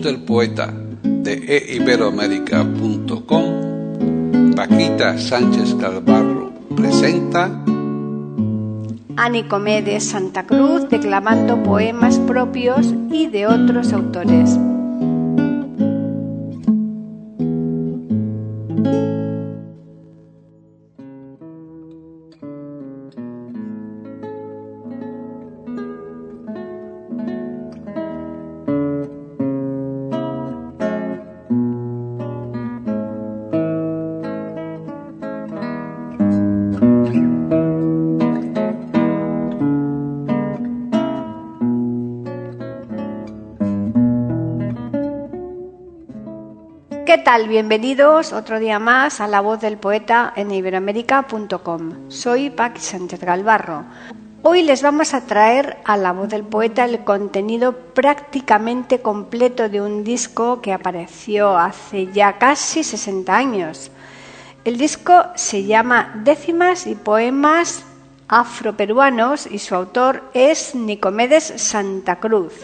Del poeta de eiberoamérica.com, Paquita Sánchez Calvarro presenta a Nicomedes Santa Cruz declamando poemas propios y de otros autores. ¿Qué tal? Bienvenidos otro día más a La Voz del Poeta en iberoamérica.com. Soy Pac Sánchez Galvarro. Hoy les vamos a traer a La Voz del Poeta el contenido prácticamente completo de un disco que apareció hace ya casi 60 años. El disco se llama Décimas y Poemas Afroperuanos y su autor es Nicomedes Santa Cruz.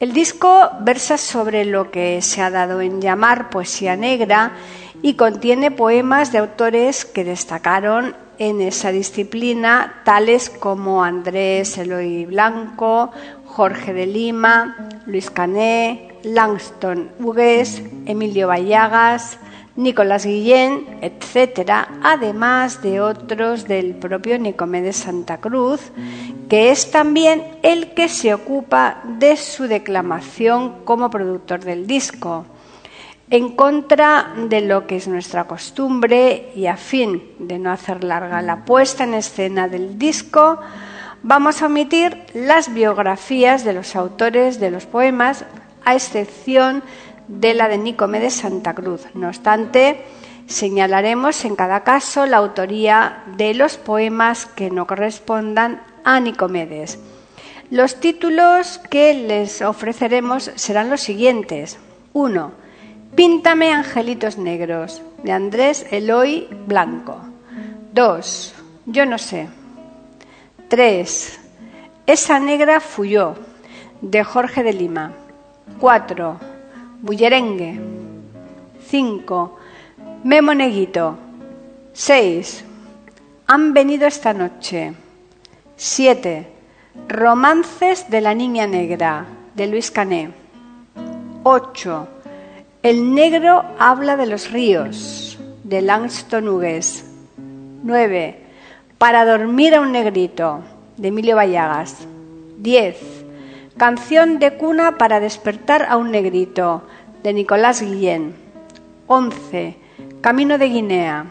El disco versa sobre lo que se ha dado en llamar poesía negra y contiene poemas de autores que destacaron en esa disciplina, tales como Andrés Eloy Blanco, Jorge de Lima, Luis Cané, Langston Hugues, Emilio Vallagas, Nicolás Guillén, etcétera, además de otros del propio Nicomedes Santa Cruz, que es también el que se ocupa de su declamación como productor del disco. En contra de lo que es nuestra costumbre y a fin de no hacer larga la puesta en escena del disco, vamos a omitir las biografías de los autores de los poemas, a excepción de la de Nicomedes Santa Cruz. No obstante, señalaremos en cada caso la autoría de los poemas que no correspondan a Nicomedes. Los títulos que les ofreceremos serán los siguientes. 1. Píntame angelitos negros, de Andrés Eloy Blanco. 2. Yo no sé. 3. Esa negra fuyó, de Jorge de Lima. 4. Bullerengue. 5. Memo Neguito. 6. Han venido esta noche. 7. Romances de la Niña Negra, de Luis Cané. 8. El negro habla de los ríos, de Langston Hughes. 9. Para dormir a un negrito, de Emilio Vallagas. 10. Canción de cuna para despertar a un negrito, de Nicolás Guillén. 11. Camino de Guinea.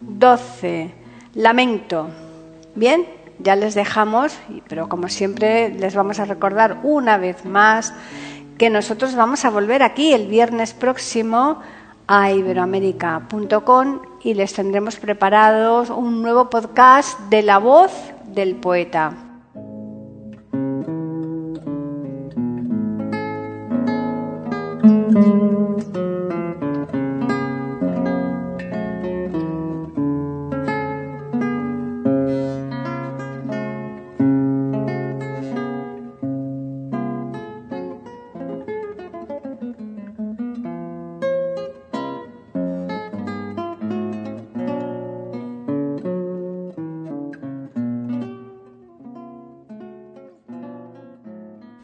12. Lamento. Bien, ya les dejamos, pero como siempre les vamos a recordar una vez más que nosotros vamos a volver aquí el viernes próximo a iberoamérica.com y les tendremos preparados un nuevo podcast de la voz del poeta.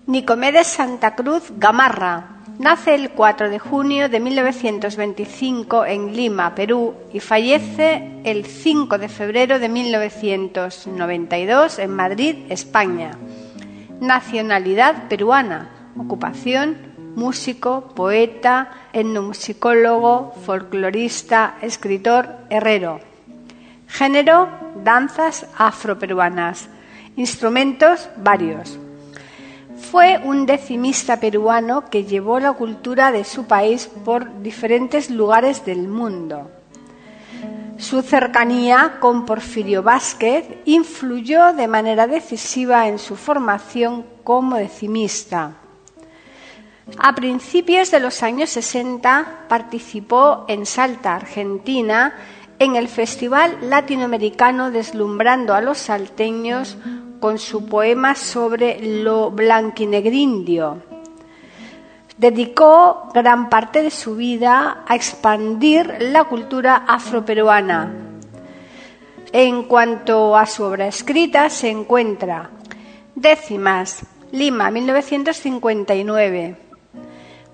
Nicomedes Santa Cruz Gamarra. Nace el 4 de junio de 1925 en Lima, Perú, y fallece el 5 de febrero de 1992 en Madrid, España. Nacionalidad peruana. Ocupación músico, poeta, etnomusicólogo, folclorista, escritor, herrero. Género, danzas afroperuanas. Instrumentos, varios. Fue un decimista peruano que llevó la cultura de su país por diferentes lugares del mundo. Su cercanía con Porfirio Vázquez influyó de manera decisiva en su formación como decimista. A principios de los años 60 participó en Salta, Argentina, en el Festival Latinoamericano Deslumbrando a los Salteños con su poema sobre lo blanquinegrindio. Dedicó gran parte de su vida a expandir la cultura afroperuana. En cuanto a su obra escrita, se encuentra Décimas, Lima, 1959.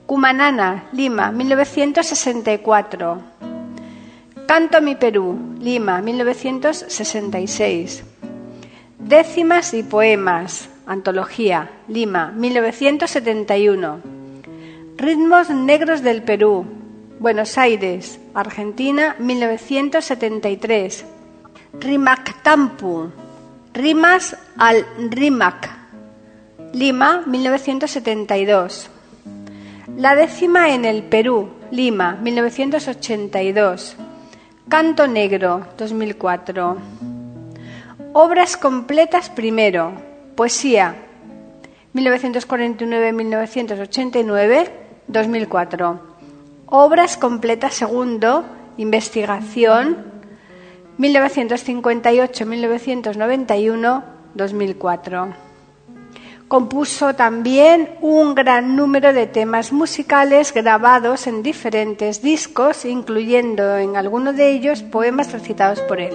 Cumanana, Lima, 1964. Canto a mi Perú, Lima, 1966. Décimas y poemas, Antología, Lima, 1971. Ritmos Negros del Perú, Buenos Aires, Argentina, 1973. Rimac Tampu, Rimas al Rimac, Lima, 1972. La décima en el Perú, Lima, 1982. Canto Negro, 2004. Obras completas primero. Poesía, 1949-1989, 2004. Obras completas segundo. Investigación, 1958-1991, 2004. Compuso también un gran número de temas musicales grabados en diferentes discos, incluyendo en algunos de ellos poemas recitados por él.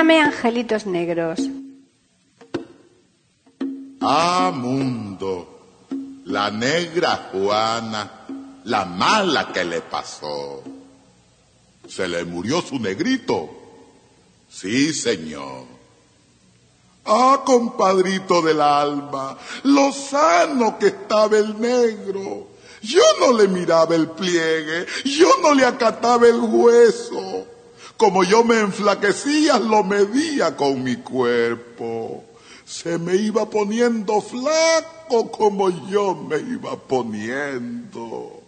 Angelitos negros. Ah, mundo, la negra Juana, la mala que le pasó. Se le murió su negrito. Sí, señor. Ah, compadrito del alma, lo sano que estaba el negro. Yo no le miraba el pliegue, yo no le acataba el hueso. Como yo me enflaquecía, lo medía con mi cuerpo. Se me iba poniendo flaco como yo me iba poniendo.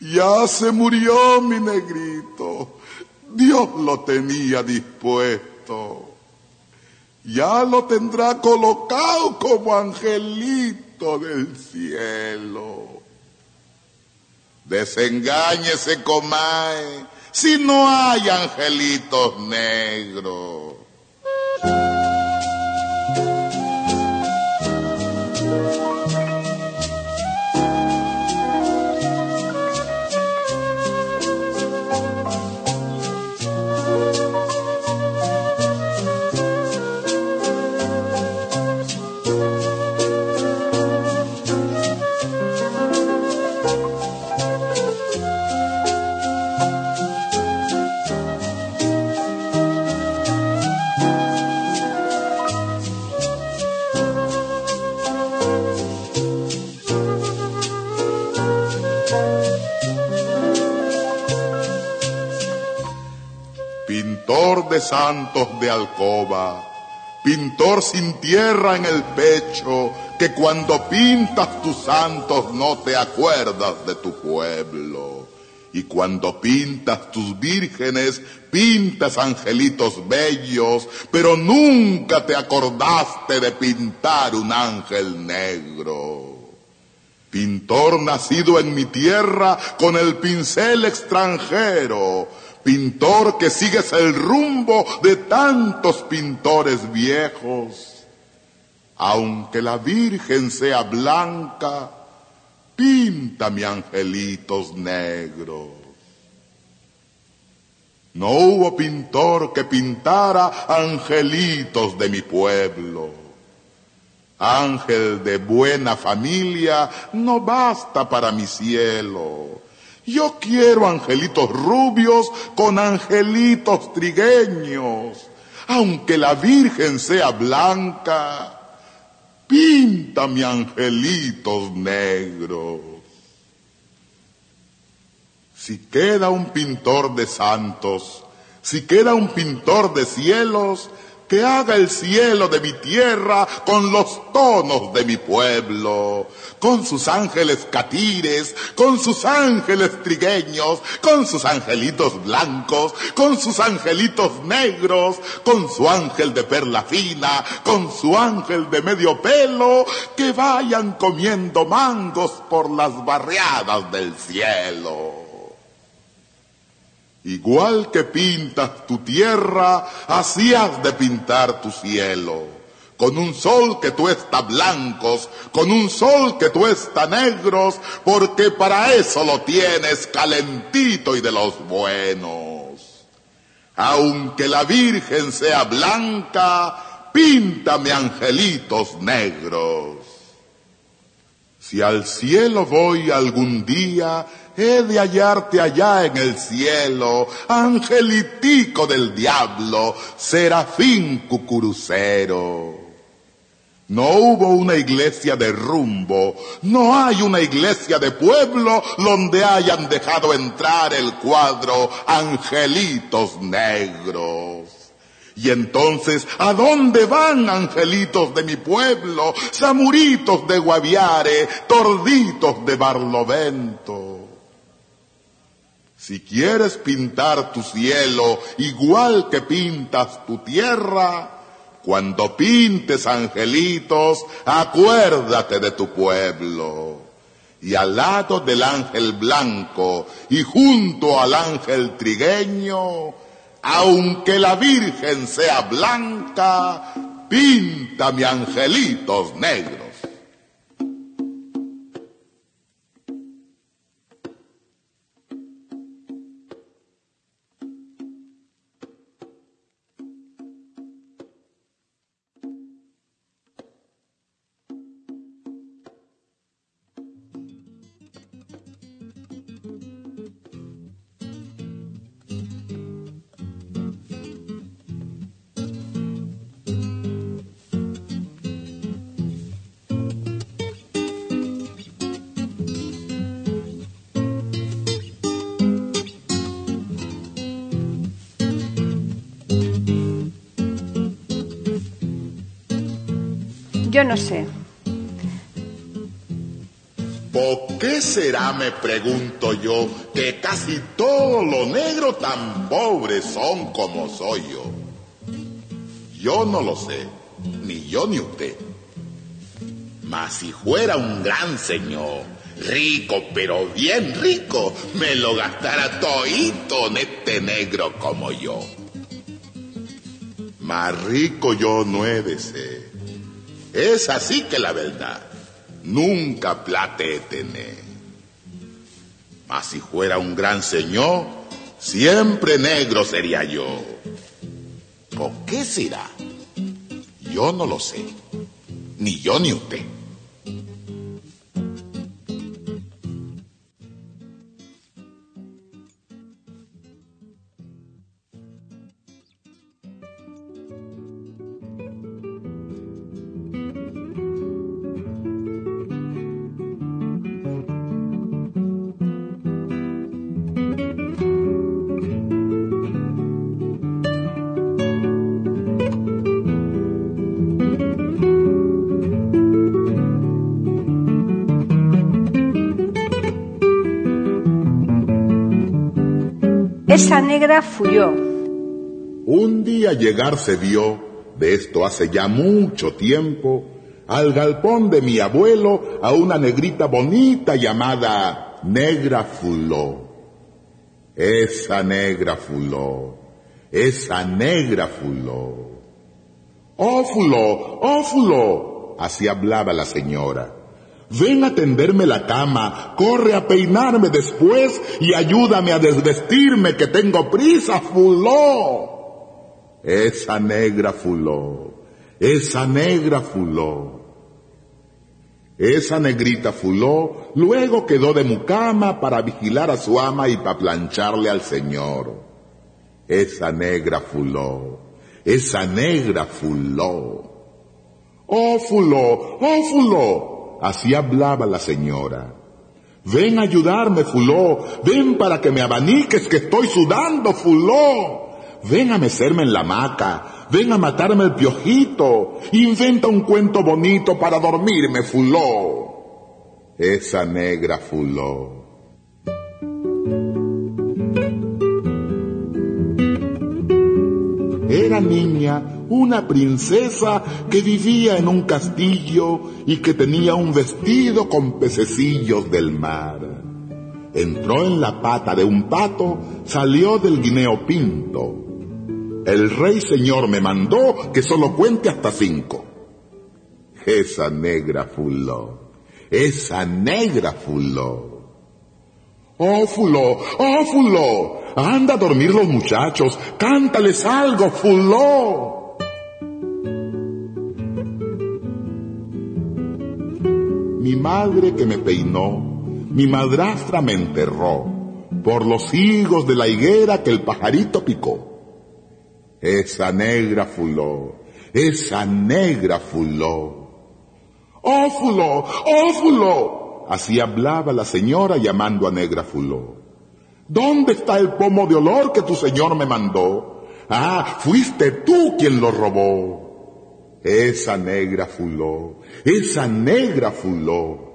Ya se murió mi negrito. Dios lo tenía dispuesto. Ya lo tendrá colocado como angelito del cielo. Desengáñese, comae si no hay angelitos negros? De alcoba, pintor sin tierra en el pecho, que cuando pintas tus santos no te acuerdas de tu pueblo. Y cuando pintas tus vírgenes, pintas angelitos bellos, pero nunca te acordaste de pintar un ángel negro. Pintor nacido en mi tierra con el pincel extranjero, pintor que sigues el rumbo de tantos pintores viejos. Aunque la Virgen sea blanca, píntame angelitos negros. No hubo pintor que pintara angelitos de mi pueblo. Ángel de buena familia no basta para mi cielo. Yo quiero angelitos rubios con angelitos trigueños. Aunque la Virgen sea blanca, píntame angelitos negros. Si queda un pintor de santos, si queda un pintor de cielos, que haga el cielo de mi tierra con los tonos de mi pueblo, con sus ángeles catires, con sus ángeles trigueños, con sus angelitos blancos, con sus angelitos negros, con su ángel de perla fina, con su ángel de medio pelo, que vayan comiendo mangos por las barriadas del cielo. Igual que pintas tu tierra, así has de pintar tu cielo. Con un sol que tú está blancos, con un sol que tú está negros, porque para eso lo tienes calentito y de los buenos. Aunque la Virgen sea blanca, píntame angelitos negros. Si al cielo voy algún día, he de hallarte allá en el cielo, angelitico del diablo, serafín cucurucero. No hubo una iglesia de rumbo, no hay una iglesia de pueblo donde hayan dejado entrar el cuadro angelitos negros. Y entonces, ¿a dónde van angelitos de mi pueblo, samuritos de Guaviare, torditos de Barlovento? Si quieres pintar tu cielo igual que pintas tu tierra, cuando pintes angelitos, acuérdate de tu pueblo. Y al lado del ángel blanco y junto al ángel trigueño, aunque la Virgen sea blanca, píntame angelitos negros. Yo no sé. ¿Por qué será, me pregunto yo, que casi todos los negros tan pobres son como soy yo? Yo no lo sé, ni yo ni usted. Mas si fuera un gran señor, rico, pero bien rico, me lo gastara todito en este negro como yo. Más rico yo no he de ser. Es así que la verdad, nunca plate tener. Mas si fuera un gran señor, siempre negro sería yo. ¿Por qué será? Yo no lo sé, ni yo ni usted. Esa negra fuyó. Un día llegar se vio, de esto hace ya mucho tiempo, al galpón de mi abuelo a una negrita bonita llamada Negra Fuló. Esa negra Fuló, esa negra Fuló. Oh Fuló, oh Fuló, así hablaba la señora. Ven a tenderme la cama, corre a peinarme después y ayúdame a desvestirme que tengo prisa, fuló. Esa negra fuló, esa negra fuló. Esa negrita fuló luego quedó de mucama para vigilar a su ama y para plancharle al señor. Esa negra fuló, esa negra fuló. Oh fuló, oh fuló, Así hablaba la señora. Ven a ayudarme, fuló. Ven para que me abaniques que estoy sudando, fuló. Ven a mecerme en la hamaca. Ven a matarme el piojito. Inventa un cuento bonito para dormirme, fuló. Esa negra fuló. Era niña una princesa que vivía en un castillo y que tenía un vestido con pececillos del mar. Entró en la pata de un pato, salió del guineo pinto. El rey señor me mandó que solo cuente hasta cinco. Esa negra fuló, esa negra fuló. Oh, fuló, oh, fuló, anda a dormir los muchachos, cántales algo, fuló. Mi madre que me peinó, mi madrastra me enterró, por los higos de la higuera que el pajarito picó. Esa negra fuló, esa negra fuló. ¡Oh, fuló! ¡Oh, fuló! Así hablaba la señora llamando a negra fuló. ¿Dónde está el pomo de olor que tu señor me mandó? Ah, fuiste tú quien lo robó. Esa negra fuló, esa negra fuló.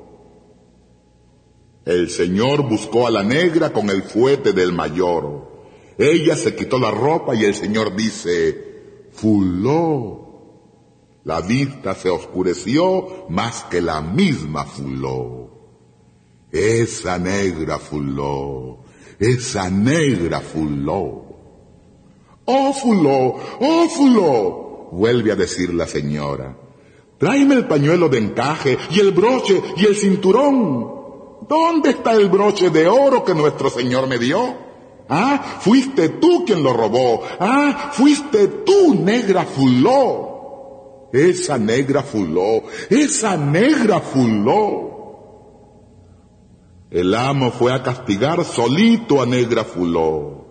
El señor buscó a la negra con el fuete del mayor. Ella se quitó la ropa y el señor dice, fuló. La vista se oscureció más que la misma fuló. Esa negra fuló, esa negra fuló. Oh fuló, oh fuló, vuelve a decir la señora. Tráeme el pañuelo de encaje y el broche y el cinturón. ¿Dónde está el broche de oro que nuestro Señor me dio? Ah, fuiste tú quien lo robó. Ah, fuiste tú, negra fuló. Esa negra fuló, esa negra fuló. El amo fue a castigar solito a negra fuló.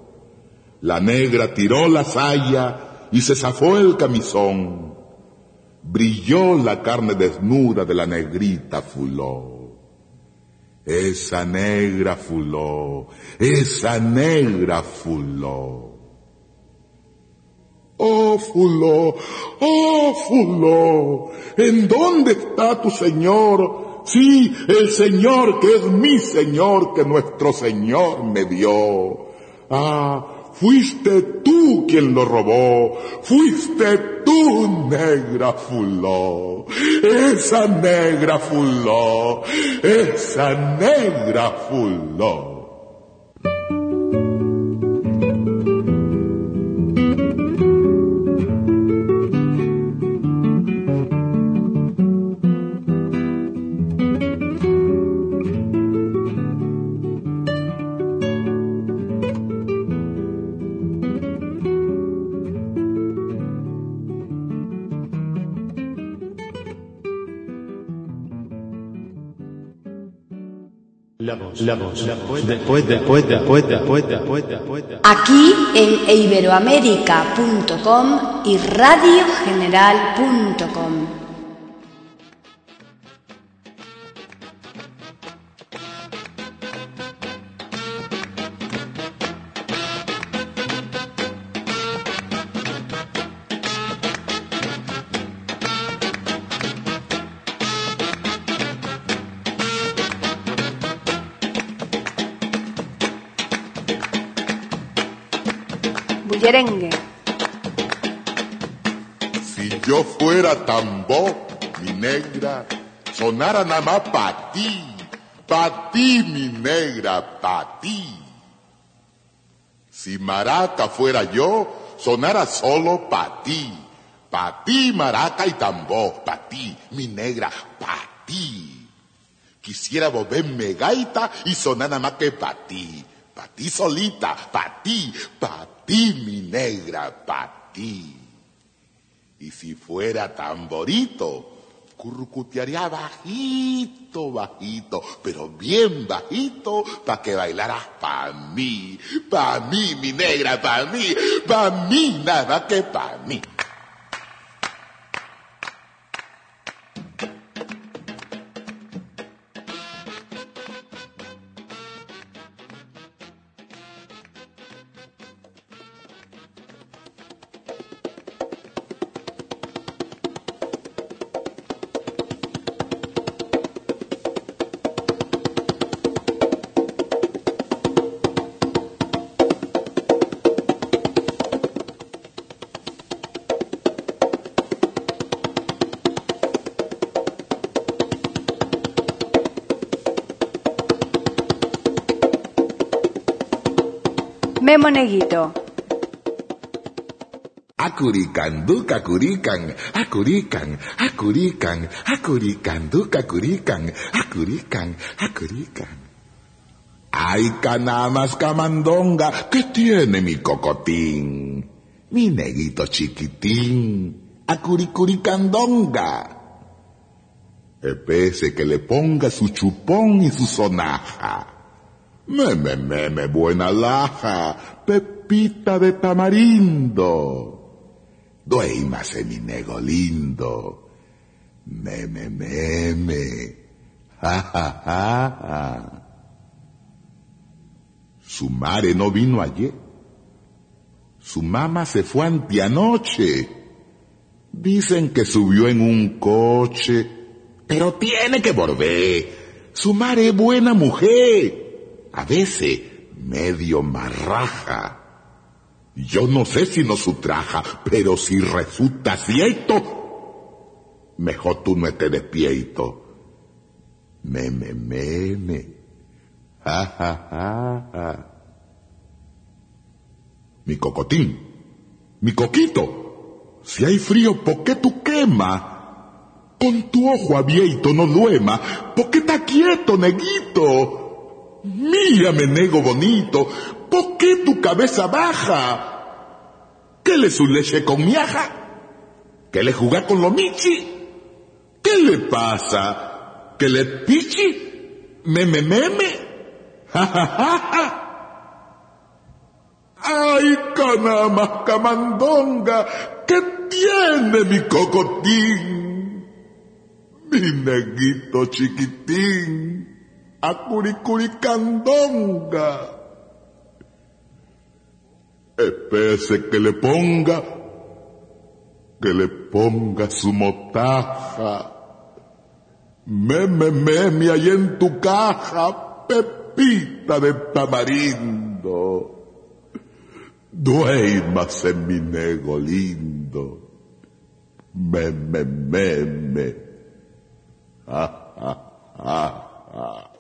La negra tiró la saya y se zafó el camisón. Brilló la carne desnuda de la negrita fuló. Esa negra fuló, esa negra fuló. Oh fuló, oh fuló, ¿en dónde está tu Señor? Sí, el Señor que es mi Señor, que nuestro Señor me dio. Ah, Fuiste tú quien lo robó, fuiste tú, negra fuló, esa negra fuló, esa negra fuló. Aquí en iberoamérica.com y radiogeneral.com. sonara nada más pa' ti, pa' ti, mi negra, pa' ti. Si maraca fuera yo, sonara solo pa' ti, pa' ti, maraca y tambor, pa' ti, mi negra, pa' ti. Quisiera volverme gaita y sonar nada más que pa' ti, pa' ti solita, pa' ti, pa' ti, mi negra, pa' ti. Y si fuera tamborito, currucutearía bajito, bajito, pero bien bajito, pa' que bailaras pa' mí, pa' mí, mi negra, pa' mí, pa' mí, nada que pa' mí. Memo Neguito. Acurican, duca, curican, acurican, acurican, acurican, duca, curican, acurican, acurican. Ay, canamas camandonga, ¿qué tiene mi cocotín? Mi neguito chiquitín, acuricuricandonga. Espese que le ponga su chupón y su sonaja. Meme, meme, buena laja, pepita de tamarindo. Duémase mi nego lindo. Meme, meme, ja, ja, ja, ja. Su madre no vino ayer. Su mamá se fue anteanoche. Dicen que subió en un coche, pero tiene que volver. Su madre es buena mujer a veces medio marraja. Yo no sé si no su traja, pero si resulta cierto, mejor tú no estés despierto. Meme, meme. Ja, ja, ja, ja. Mi cocotín, mi coquito, si hay frío, ¿por qué tú quema? Con tu ojo abierto no duema, ¿por qué está quieto, neguito? Mírame, nego bonito, ¿por qué tu cabeza baja? ¿Qué le su leche con miaja? ¿Qué le juega con lo michi? ¿Qué le pasa? ¿Que le pichi? ¿Meme, meme? ¡Ja, ja, ja, ja! ¡Ay, canama, camandonga! ¿Qué tiene mi cocotín? Mi neguito chiquitín a curicuricandonga. Espese que le ponga, que le ponga su motaja. Meme, meme, ahí en tu caja, pepita de tamarindo. Duérmase mi nego lindo. Meme, meme. Ah, ah, ah, ah.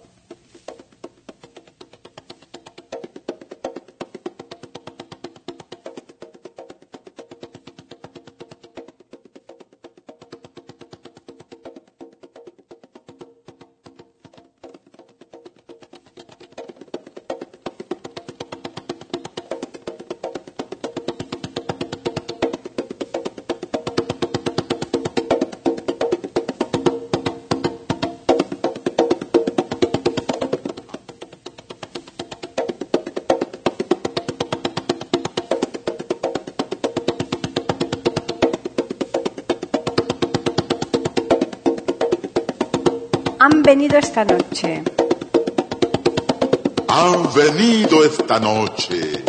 Venido esta noche. Han venido esta noche,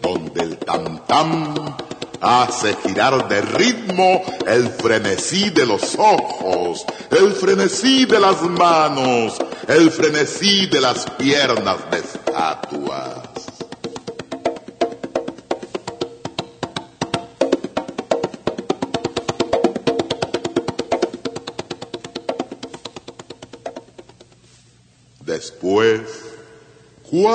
donde el tam tam hace girar de ritmo el frenesí de los ojos, el frenesí de las manos, el frenesí de las piernas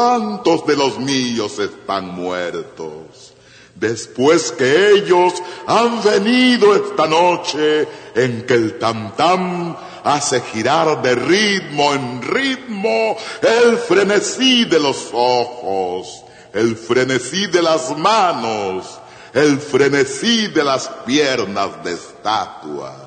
¿cuántos de los míos están muertos? Después que ellos han venido esta noche en que el tam tam hace girar de ritmo en ritmo el frenesí de los ojos, el frenesí de las manos, el frenesí de las piernas de estatua.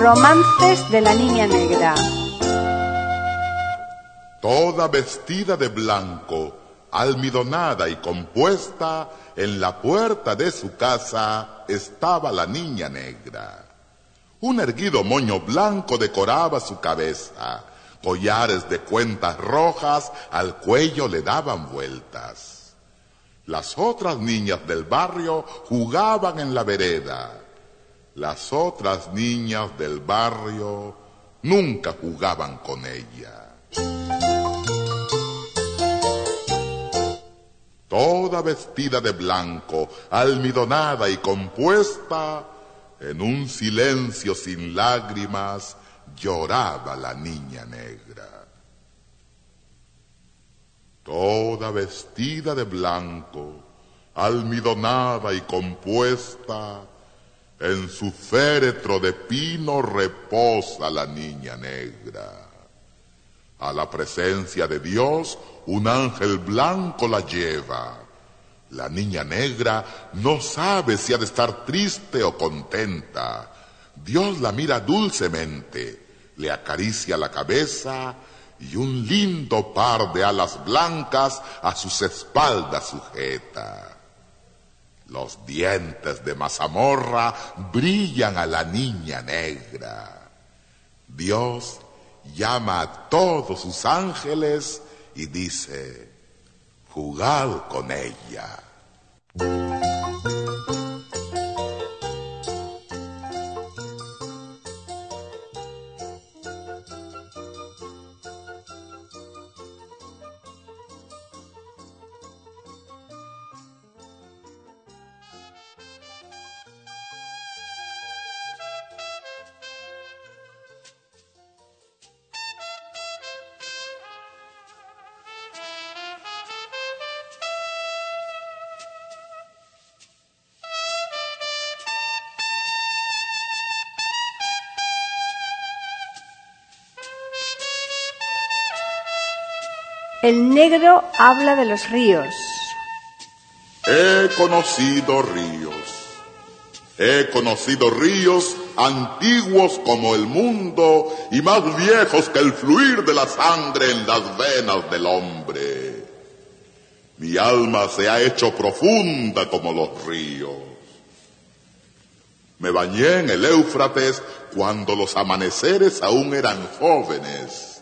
Romances de la Niña Negra. Toda vestida de blanco, almidonada y compuesta, en la puerta de su casa estaba la niña negra. Un erguido moño blanco decoraba su cabeza, collares de cuentas rojas al cuello le daban vueltas. Las otras niñas del barrio jugaban en la vereda. Las otras niñas del barrio nunca jugaban con ella. Toda vestida de blanco, almidonada y compuesta, en un silencio sin lágrimas, lloraba la niña negra. Toda vestida de blanco, almidonada y compuesta, en su féretro de pino reposa la niña negra. A la presencia de Dios, un ángel blanco la lleva. La niña negra no sabe si ha de estar triste o contenta. Dios la mira dulcemente, le acaricia la cabeza y un lindo par de alas blancas a sus espaldas sujeta. Los dientes de mazamorra brillan a la niña negra. Dios llama a todos sus ángeles y dice, jugad con ella. El negro habla de los ríos. He conocido ríos. He conocido ríos antiguos como el mundo y más viejos que el fluir de la sangre en las venas del hombre. Mi alma se ha hecho profunda como los ríos. Me bañé en el Éufrates cuando los amaneceres aún eran jóvenes.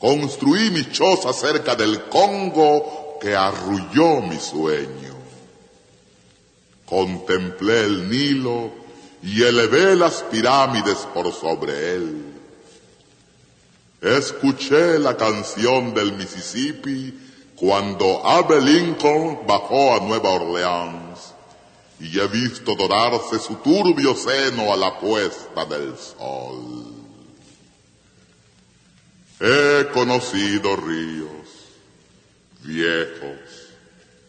Construí mi choza cerca del Congo que arrulló mi sueño. Contemplé el Nilo y elevé las pirámides por sobre él. Escuché la canción del Mississippi cuando Abe Lincoln bajó a Nueva Orleans y he visto dorarse su turbio seno a la puesta del sol. He conocido ríos viejos,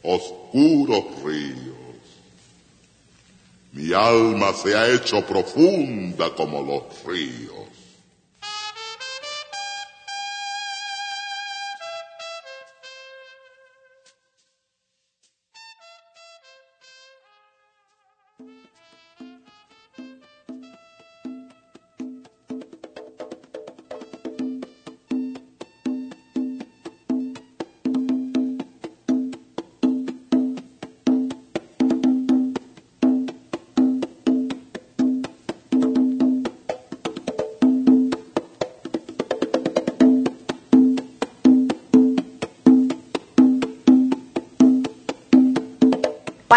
oscuros ríos. Mi alma se ha hecho profunda como los ríos.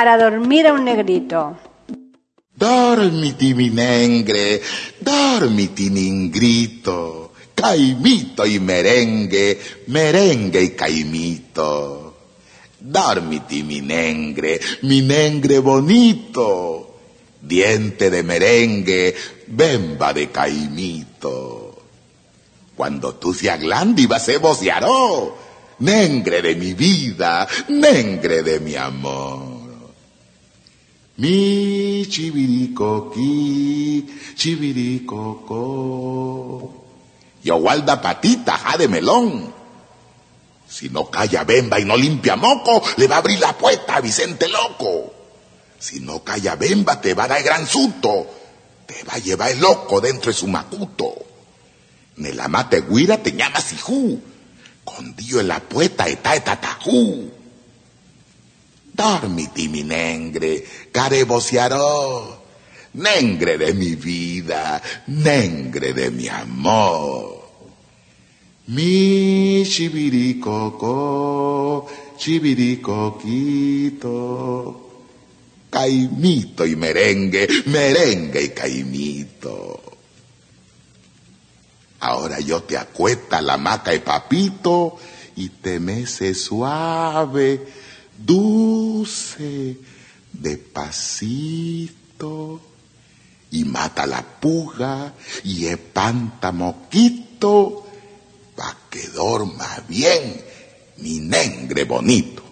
Para dormir a un negrito. Dormiti mi negre, dormiti ningrito, caimito y merengue, merengue y caimito. Dormiti mi negre, mi negre bonito, diente de merengue, bemba de caimito. Cuando tú se aglandi vas a vocearó, negre de mi vida, negre de mi amor. Mi chiviricoqui, chiviricoco. Yo guarda patita, ja de melón. Si no calla bemba y no limpia moco, le va a abrir la puerta a Vicente Loco. Si no calla bemba, te va a dar gran susto. Te va a llevar el loco dentro de su macuto. la mate guira te llama sijú. Con Dios en la puerta está etatajú. Dormiti mi negre, care Negre de mi vida, negre de mi amor. Mi chibiricoco, chibiricoquito. Caimito y merengue, merengue y caimito. Ahora yo te acuesta la maca y papito y te mece suave dulce, despacito, y mata la puga y espanta moquito, pa' que dorma bien mi negre bonito.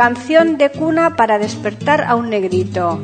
Canción de cuna para despertar a un negrito.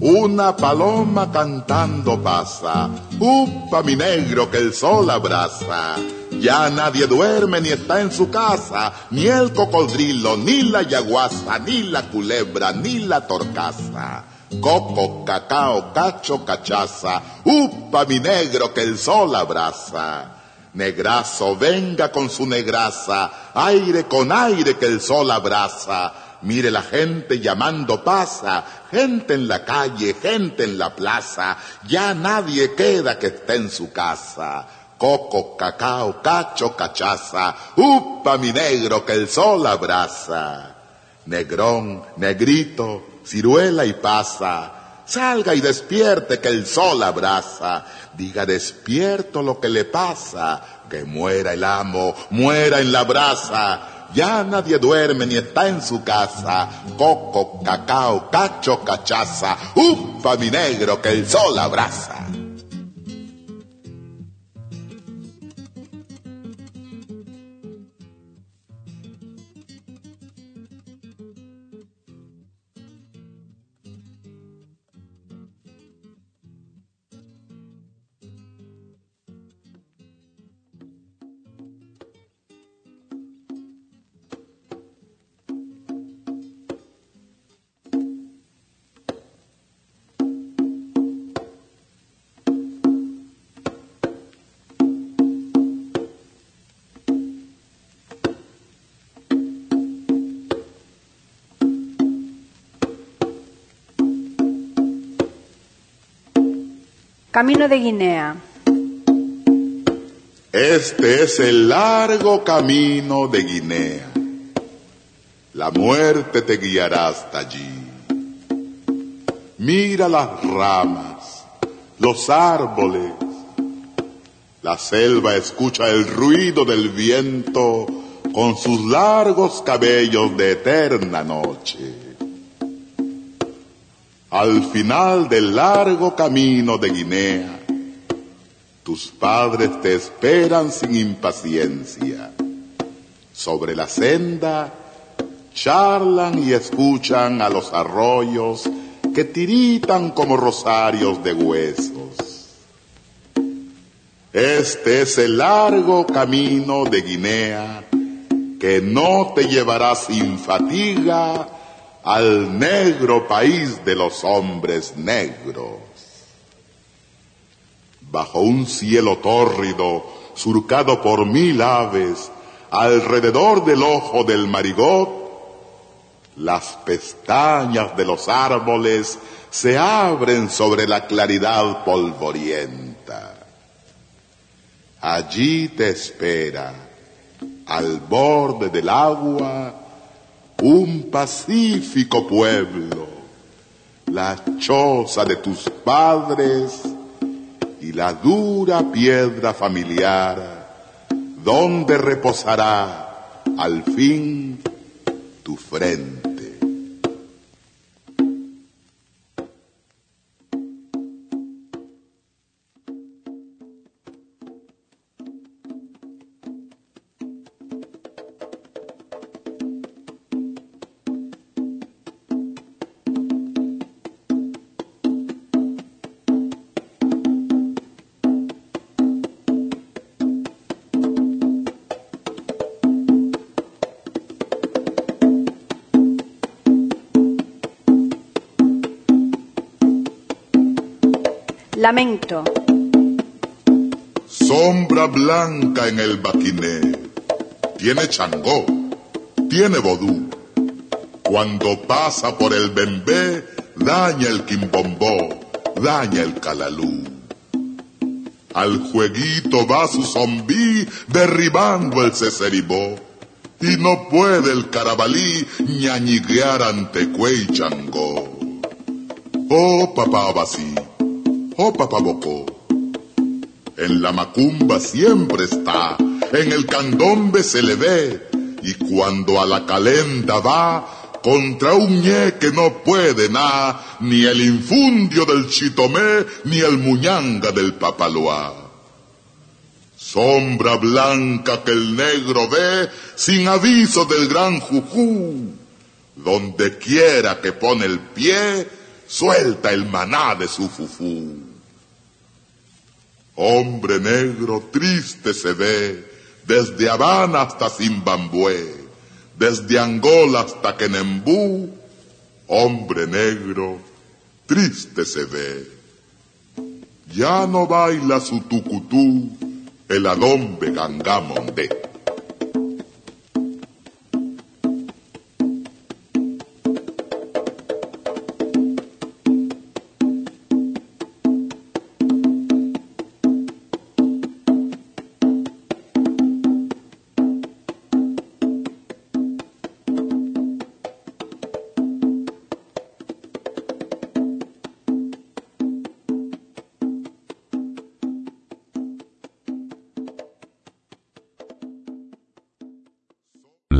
Una paloma cantando pasa, upa mi negro que el sol abraza. Ya nadie duerme ni está en su casa, ni el cocodrilo, ni la yaguasa, ni la culebra, ni la torcaza. Coco, cacao, cacho, cachaza, upa mi negro que el sol abraza. Negrazo, venga con su negraza, aire con aire que el sol abraza. Mire la gente llamando pasa, gente en la calle, gente en la plaza, ya nadie queda que esté en su casa. Coco, cacao, cacho, cachaza, upa mi negro que el sol abraza. Negrón, negrito, ciruela y pasa, salga y despierte que el sol abraza diga despierto lo que le pasa, que muera el amo, muera en la brasa. Ya nadie duerme ni está en su casa. Coco, cacao, cacho, cachaza. Ufa, mi negro, que el sol abraza. Camino de Guinea. Este es el largo camino de Guinea. La muerte te guiará hasta allí. Mira las ramas, los árboles. La selva escucha el ruido del viento con sus largos cabellos de eterna noche. Al final del largo camino de Guinea, tus padres te esperan sin impaciencia. Sobre la senda charlan y escuchan a los arroyos que tiritan como rosarios de huesos. Este es el largo camino de Guinea que no te llevará sin fatiga al negro país de los hombres negros bajo un cielo tórrido, surcado por mil aves, alrededor del ojo del marigot, las pestañas de los árboles se abren sobre la claridad polvorienta. Allí te espera, al borde del agua, un pacífico pueblo, la choza de tus padres, y la dura piedra familiar, donde reposará al fin tu frente. Sombra blanca en el baquiné. Tiene changó, tiene vodú. Cuando pasa por el bembé, daña el quimbombó, daña el calalú. Al jueguito va su zombí derribando el ceceribó. Y no puede el carabalí ñañiguear ante Cuey Changó. Oh, papá Basí, oh papabocó. En la macumba siempre está, en el candombe se le ve, y cuando a la calenda va, contra un ñe que no puede nada, ni el infundio del chitomé, ni el muñanga del papaloá. Sombra blanca que el negro ve sin aviso del gran jujú. Donde quiera que pone el pie, suelta el maná de su fufú. Hombre negro triste se ve desde Habana hasta Zimbabue, desde Angola hasta Kenembú. Hombre negro triste se ve. Ya no baila su tucutú el adombe gangamonde.